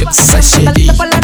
Yes, I said it.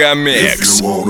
Мегамикс. If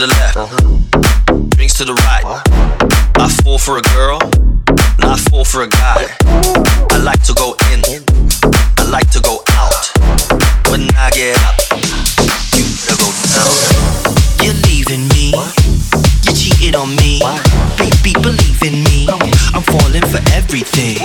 the left, uh-huh. drinks to the right. Uh-huh. I fall for a girl, not fall for a guy. I like to go in, I like to go out. When I get up, you better go down. You're leaving me, what? you cheated on me. What? Baby, believe in me, I'm falling for everything.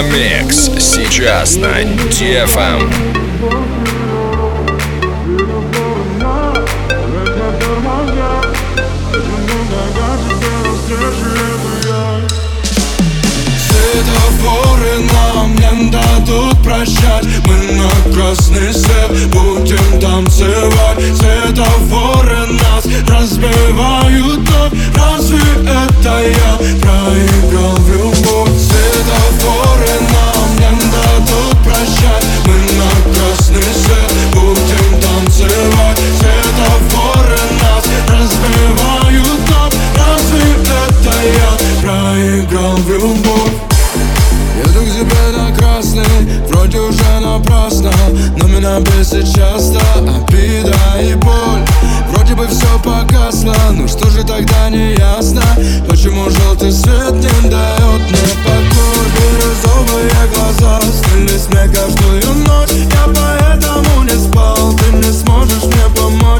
Мегамикс сейчас на DFM. Светофоры нам не дадут прощать. Мы на красный свет будем танцевать Светофоры нас разбивают. Но Разве это я? Проиграл любовь? Еду к тебе на красный, вроде уже напрасно Но меня бесит часто обида и боль. Вроде бы все погасло, ну что же тогда не ясно Почему желтый свет не дает мне покой Бирюзовые глаза снились мне каждую ночь Я поэтому не спал, ты не сможешь мне помочь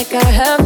Like I have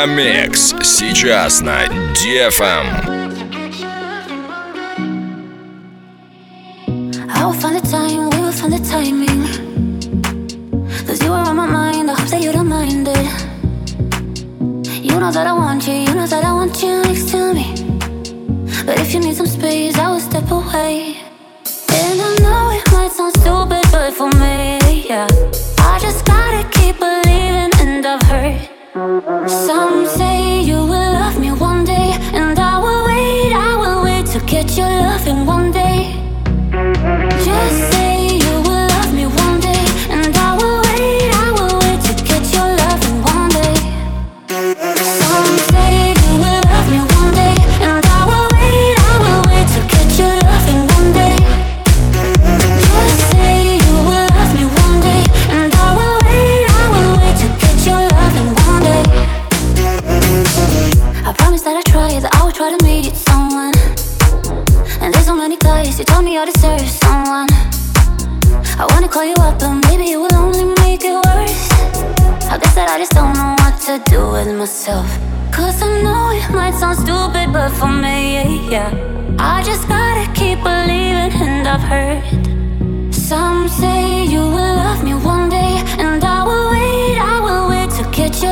Мегамикс сейчас на DFM. I will find time, we will find timing. Are on my mind, I hope that you don't mind it. You know that I want you, you know that I want you next to me. But if you need some space, I will step away. And I know it might sound stupid, but for me, yeah. I just gotta keep believing, and I've heard. Some say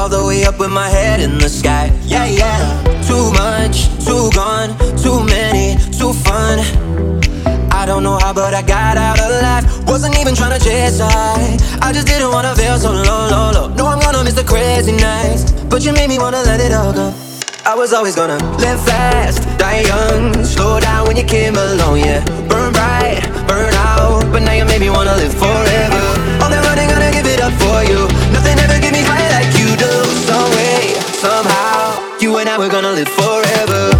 all the way up with my head in the sky. Yeah, yeah. Too much, too gone, too many, too fun. I don't know how, but I got out alive. Wasn't even trying to chase high. I just didn't wanna feel so low, low, low. No, I'm gonna miss the crazy nights, but you made me wanna let it all go. I was always gonna live fast, die young, slow down when you came along, yeah. Burn bright, burn out, but now you made me wanna live forever. All that running, gonna give it up for you. Nothing ever give me do some way, somehow. You and I, we're gonna live forever.